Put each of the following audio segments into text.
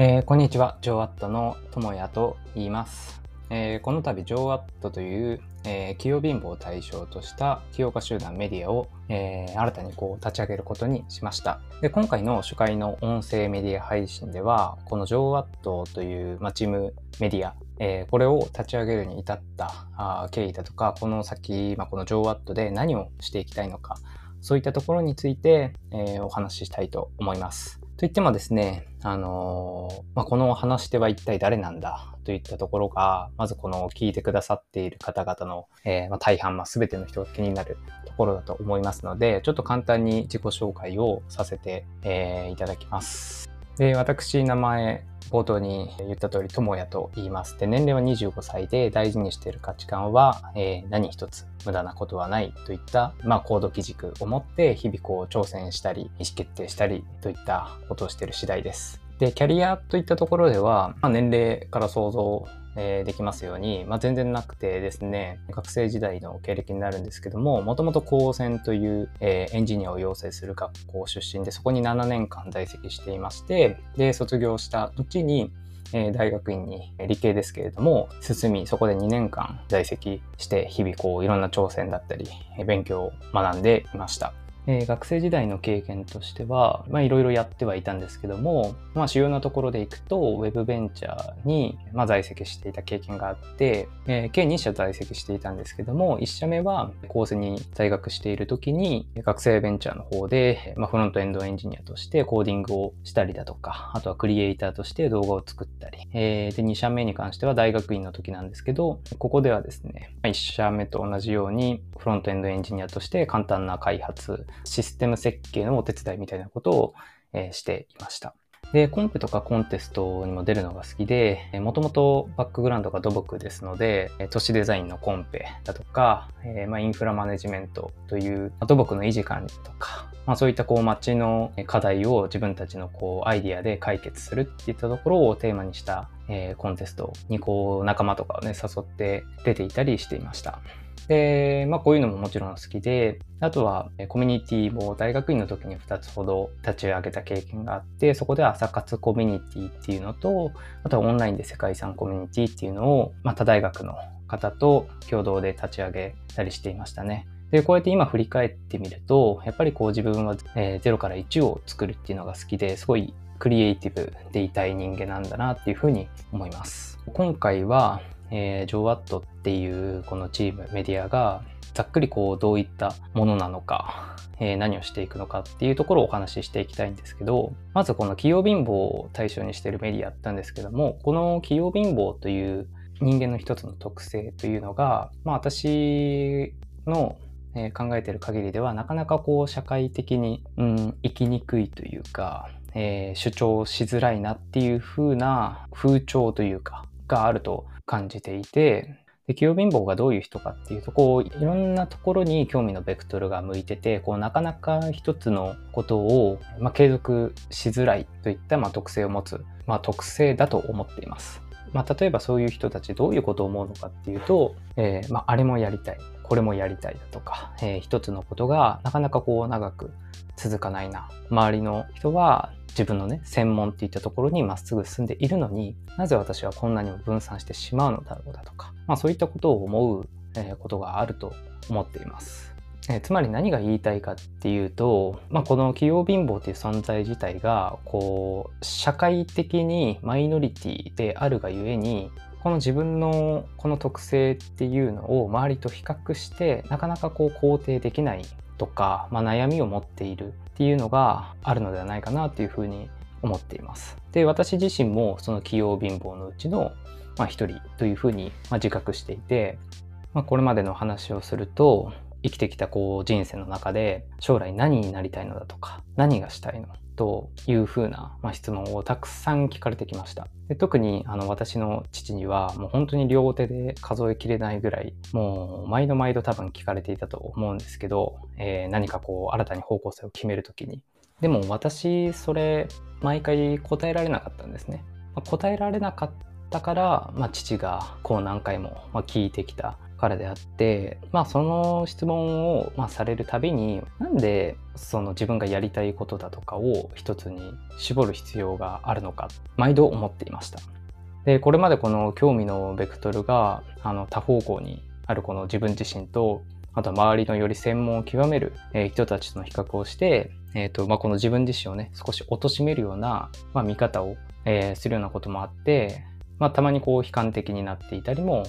えー、こんにちは、ジョーアットのともやと言います。えー、この度、ジョーアットという、えー、企業貧乏を対象とした起業家集団メディアを、えー、新たにこう立ち上げることにしました。で、今回の初回の音声メディア配信では、このジョーアットという、まあ、チームメディア、えー、これを立ち上げるに至ったあ経緯だとか、この先、ま、このジョーアットで何をしていきたいのか、そういったところについて、えー、お話ししたいと思います。といってもですね、あの、まあ、この話し手は一体誰なんだといったところが、まずこの聞いてくださっている方々の、えー、まあ、大半、まあ、全ての人が気になるところだと思いますので、ちょっと簡単に自己紹介をさせて、えー、いただきます。で、私、名前、冒頭に言った通り、友やと言います。で、年齢は25歳で大事にしている価値観は、えー、何一つ無駄なことはないといった、まあ、行動基軸を持って日々こう挑戦したり、意思決定したりといったことをしている次第です。で、キャリアといったところでは、まあ、年齢から想像え、できますように、まあ、全然なくてですね、学生時代の経歴になるんですけども、もともと高専という、え、エンジニアを養成する学校出身で、そこに7年間在籍していまして、で、卒業した後に、え、大学院に理系ですけれども、進み、そこで2年間在籍して、日々こういろんな挑戦だったり、勉強を学んでいました。えー、学生時代の経験としては、まあいろいろやってはいたんですけども、まあ主要なところでいくと、ウェブベンチャーに、まあ、在籍していた経験があって、えー、計2社在籍していたんですけども、1社目はコースに在学している時に、学生ベンチャーの方で、まあ、フロントエンドエンジニアとしてコーディングをしたりだとか、あとはクリエイターとして動画を作ったり、えー、で、2社目に関しては大学院の時なんですけど、ここではですね、1社目と同じようにフロントエンドエンジニアとして簡単な開発、システム設計のお手伝いみたいなことを、えー、していました。で、コンペとかコンテストにも出るのが好きで、もともとバックグラウンドが土木ですので、都市デザインのコンペだとか、えー、まあ、インフラマネジメントという、まあ、土木の維持管理とか、まあ、そういったこう街の課題を自分たちのこうアイディアで解決するっていったところをテーマにした、えー、コンテストにこう仲間とかをね誘って出ていたりしていました。で、まあこういうのももちろん好きで、あとはコミュニティも大学院の時に2つほど立ち上げた経験があって、そこで朝活コミュニティっていうのと、あとはオンラインで世界遺産コミュニティっていうのを、まあ他大学の方と共同で立ち上げたりしていましたね。で、こうやって今振り返ってみると、やっぱりこう自分は、え0から1を作るっていうのが好きで、すごいクリエイティブでいたい人間なんだなっていうふうに思います。今回は、えー、ジョーワットっていうこのチームメディアがざっくりこうどういったものなのか、えー、何をしていくのかっていうところをお話ししていきたいんですけどまずこの企業貧乏を対象にしているメディアったんですけどもこの企業貧乏という人間の一つの特性というのが、まあ、私の考えている限りではなかなかこう社会的に、うん、生きにくいというか、えー、主張しづらいなっていう風な風潮というかがあると感じていて、で、器用貧乏がどういう人かっていうと、こう、いろんなところに興味のベクトルが向いてて、こう、なかなか一つのことを、まあ、継続しづらいといった、まあ、特性を持つ、まあ、特性だと思っています。まあ、例えばそういう人たちどういうことを思うのかっていうと、えー、まあ、あれもやりたい、これもやりたいだとか、えー、一つのことがなかなかこう長く続かないな。周りの人は自分のね、専門っていったところにまっすぐ進んでいるのになぜ私はこんなにも分散してしまうのだろうだとか、まあそういったことを思う、えことがあると思っています。えつまり何が言いたいかっていうと、まあ、この企業貧乏っていう存在自体がこう社会的にマイノリティであるがゆえにこの自分のこの特性っていうのを周りと比較してなかなかこう肯定できないとか、まあ、悩みを持っているっていうのがあるのではないかなというふうに思っています。で、私自身もその器用貧乏のうちのまあ、人というふうにま自覚していて、まあ、これまでの話をすると生きてきたこう人生の中で将来何になりたいのだとか何がしたいのというふうな、まあ、質問をたくさん聞かれてきました。で特にあの私の父にはもう本当に両手で数えきれないぐらいもう毎度毎度多分聞かれていたと思うんですけど、えー、何かこう新たに方向性を決める時にでも私それ毎回答えられなかったんですね。まあ、答えられなかったから、まあ、父がこう何回も聞いてきたからであってまあその質問を、まあ、されるたびになんでその自分がやりたいことだとかを一つに絞る必要があるのか毎度思っていました。でこれまでこの興味のベクトルがあの多方向にあるこの自分自身とあとは周りのより専門を極める、え人たちとの比較をして、えーとまあ、この自分自身をね少し貶めるような、まあ、見方を、えー、するようなこともあって、まあ、たまにこう悲観的になっていたりも、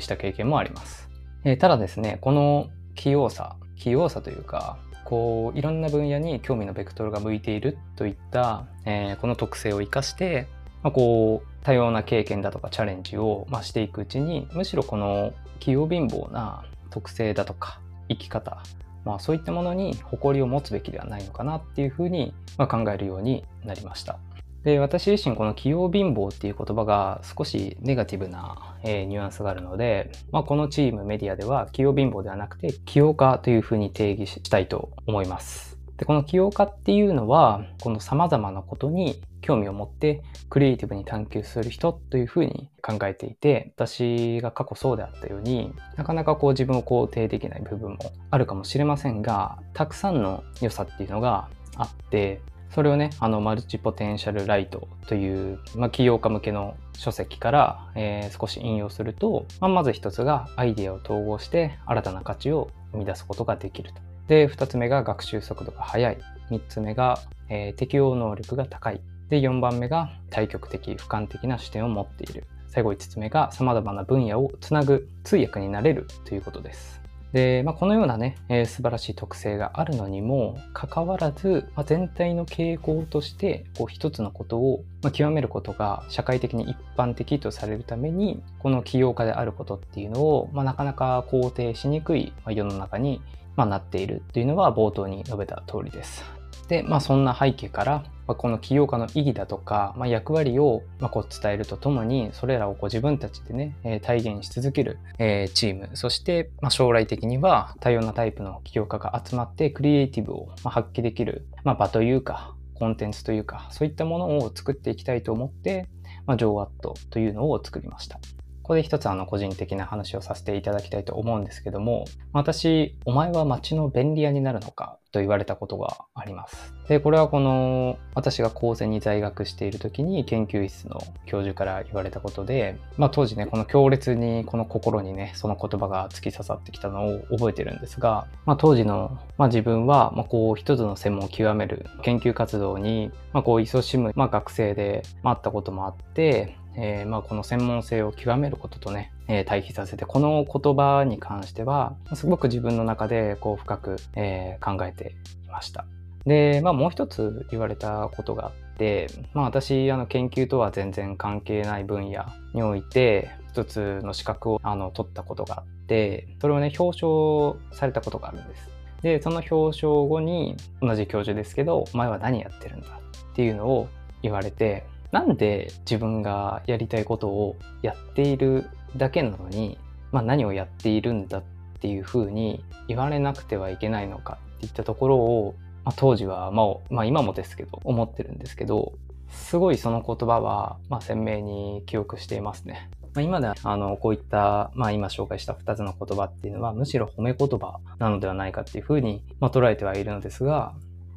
した経験もあります、えー、ただですねこの器用さ器用さというかこういろんな分野に興味のベクトルが向いているといった、えー、この特性を生かして、まあ、こう多様な経験だとかチャレンジを、まあ、していくうちにむしろこの器用貧乏な特性だとか生き方、まあ、そういったものに誇りを持つべきではないのかなっていうふうに、ま考えるようになりました。で私自身この器用貧乏っていう言葉が少しネガティブな、えー、ニュアンスがあるので、まあ、このチームメディアでは器用貧乏ではなくて器用化というふうに定義したいと思います。でこの起業家っていうのはこの様々なことに興味を持ってクリエイティブに探求する人というふうに考えていて私が過去そうであったようになかなかこう自分を肯定できない部分もあるかもしれませんがたくさんの良さっていうのがあってそれをねあのマルチポテンシャルライトという、まあ、起業家向けの書籍から、えー、少し引用すると、まあ、まず一つがアイデアを統合して新たな価値を生み出すことができると。で、2つ目が学習速度が速い。3つ目が、えー、適応能力が高い。で、4番目が対極的、俯瞰的な視点を持っている。最後5つ目が様々な分野をつなぐ通訳になれるということです。で、まあ、このようなね、えー、素晴らしい特性があるのにもかかわらず、まあ、全体の傾向としてこう一つのことを、まあ、極めることが社会的に一般的とされるためにこの起業家であることっていうのを、まあ、なかなか肯定しにくい世の中にま、なっているというのは冒頭に述べた通りです。で、まあ、そんな背景から、まあ、この起業家の意義だとか、まあ、役割を、ま、こう伝えるとともにそれらをこう自分たちでね、え、体現し続ける、え、チームそして、ま、将来的には多様なタイプの起業家が集まってクリエイティブを、ま、発揮できる、ま、場というかコンテンツというかそういったものを作っていきたいと思って、まあ、ジョーワットというのを作りました。ここで一つあの個人的な話をさせていただきたいと思うんですけども、私、お前は街の便利屋になるのかと言われたことがあります。で、これはこの私が高専に在学している時に研究室の教授から言われたことで、まあ当時ね、この強烈にこの心にね、その言葉が突き刺さってきたのを覚えてるんですが、まあ当時の、まあ、自分は、まあこう一つの専門を極める研究活動に、まあこう勤しむ、まあ学生で、まあ、あったこともあって、えー、まあ、この専門性を極めることとね、えー、対比させて、この言葉に関しては、すごく自分の中でこう深く、えー、考えていました。で、まあ、もう一つ言われたことがあって、まあ、私、あの、研究とは全然関係ない分野において、一つの資格をあの取ったことがあって、それをね、表彰されたことがあるんです。で、その表彰後に、同じ教授ですけど、お前は何やってるんだっていうのを言われて、なんで自分がやりたいことをやっているだけなのに、まあ、何をやっているんだっていうふうに言われなくてはいけないのかっていったところを、まあ、当時は、まあ、まあ今もですけど思ってるんですけどすごいその言葉は、まあ、鮮明に記憶していますね。まあ、今ではあのこういった、まあ、今紹介した2つの言葉っていうのはむしろ褒め言葉なのではないかっていうふうに、まあ、捉えてはいるのですが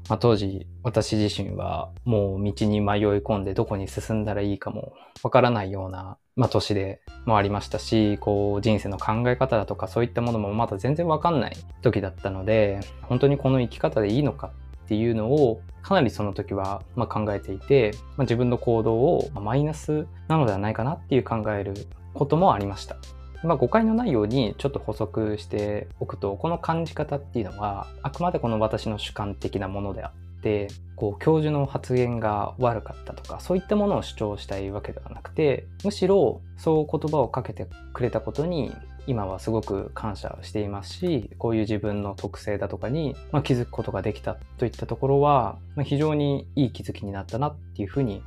まあ、当時私自身はもう道に迷い込んでどこに進んだらいいかもわからないような、まあ、年でもありましたしこう人生の考え方だとかそういったものもまだ全然わかんない時だったので本当にこの生き方でいいのかっていうのをかなりその時はま考えていて、まあ、自分の行動をマイナスなのではないかなっていう考えることもありました。まあ、誤解のないようにちょっと補足しておくとこの感じ方っていうのはあくまでこの私の主観的なものであってこう教授の発言が悪かったとかそういったものを主張したいわけではなくてむしろそう言葉をかけてくれたことに今はすごく感謝していますしこういう自分の特性だとかに、ま、気づくことができたといったところは、ま、非常にいい気づきになったなっていうふうに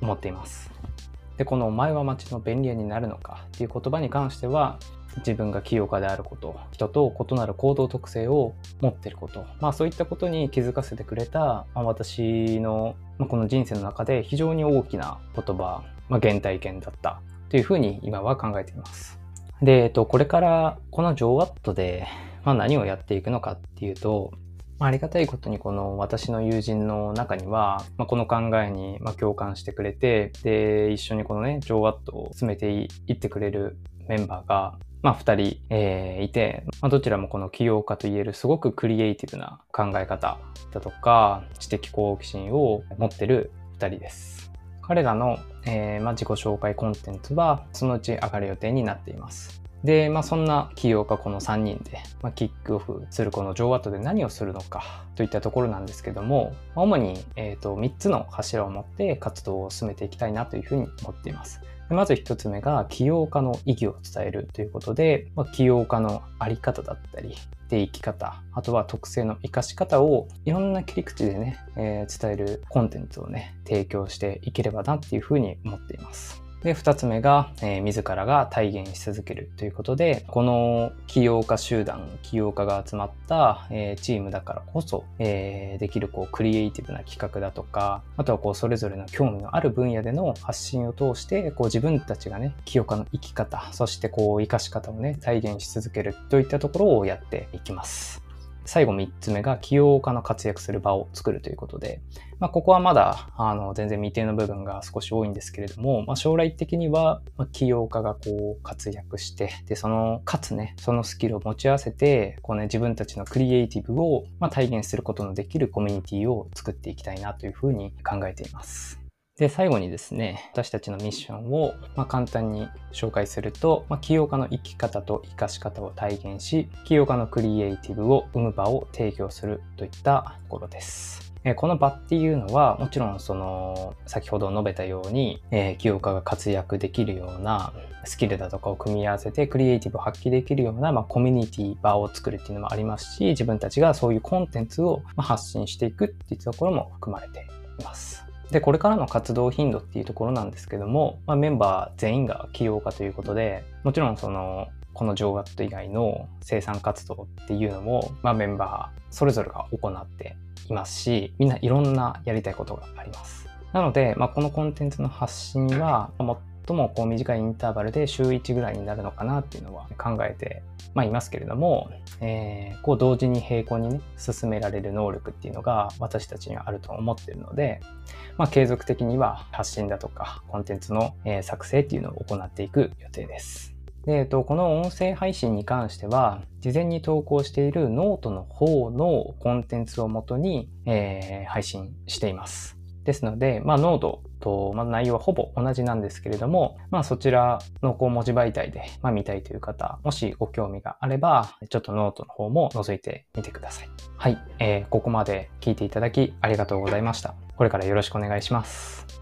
思っています。でこの「お前は街の便利屋になるのか」っていう言葉に関しては自分が清かであること人と異なる行動特性を持ってること。まあそういったことに気づかせてくれた、まあ、私の、まあ、この人生の中で非常に大きな言葉、まあ、原体験だった。というふうに今は考えています。で、えっと、これからこの JOAT で、まあ、何をやっていくのかっていうと、まあ、ありがたいことにこの私の友人の中には、まあ、この考えにま共感してくれて、で、一緒にこのね、JOAT を進めていってくれるメンバーが、まあ、二人、えー、いて、まあ、どちらもこの起業家といえるすごくクリエイティブな考え方だとか、知的好奇心を持ってる二人です。彼らの、えー、まあ、自己紹介コンテンツはそのうち上がる予定になっています。で、まあ、そんな起業家この3人で、まあ、キックオフするこのジョーワットで何をするのかといったところなんですけども、主に、えーと、3つの柱を持って活動を進めていきたいなというふうに思っています。まず一つ目が起業家の意義を伝えるということで、まあ、起業家のあり方だったり、で生き方、あとは特性の活かし方をいろんな切り口でね、えー、伝えるコンテンツをね、提供していければなっていうふうに思っています。で、二つ目が、えー、自らが体現し続けるということで、この起業家集団、起業家が集まった、えー、チームだからこそ、えー、できるこうクリエイティブな企画だとか、あとはこうそれぞれの興味のある分野での発信を通して、こう自分たちがね、起業家の生き方、そしてこう生かし方をね、体現し続けるといったところをやっていきます。最後3つ目が起業家の活躍する場を作るということで、まあ、ここはまだあの全然未定の部分が少し多いんですけれども、まあ、将来的には起業家がこう活躍して、で、その、かつね、そのスキルを持ち合わせて、こうね、自分たちのクリエイティブを、ま、体現することのできるコミュニティを作っていきたいなというふうに考えています。で、最後にですね、私たちのミッションを、ま、簡単に紹介すると、ま、起業家の生き方と生かし方を体現し、起業家のクリエイティブを生む場を提供するといったところです。この場っていうのは、もちろんその、先ほど述べたように、えー、起業家が活躍できるようなスキルだとかを組み合わせてクリエイティブを発揮できるような、まあ、コミュニティ場を作るっていうのもありますし、自分たちがそういうコンテンツを発信していくっていうところも含まれています。で、これからの活動頻度っていうところなんですけども、まあ、メンバー全員が起業家ということで、もちろんその、この上学以外の生産活動っていうのも、まあ、メンバーそれぞれが行っていますし、みんないろんなやりたいことがあります。なので、まあ、このコンテンツの発信は、最もこう短いインターバルで週1ぐらいになるのかなっていうのは考えて、まあ、いますけれども、えー、こう同時に並行にね、進められる能力っていうのが私たちにはあると思っているので、まあ、継続的には発信だとかコンテンツの、作成っていうのを行っていく予定です。で、えっと、この音声配信に関しては、事前に投稿しているノートの方のコンテンツをもとに、えー、配信しています。ですので、まあ、ノートと、まあ、内容はほぼ同じなんですけれども、まあ、そちらのこう文字媒体で、まあ、見たいという方、もしご興味があれば、ちょっとノートの方も覗いてみてください。はい、えー、ここまで聞いていただきありがとうございました。これからよろしくお願いします。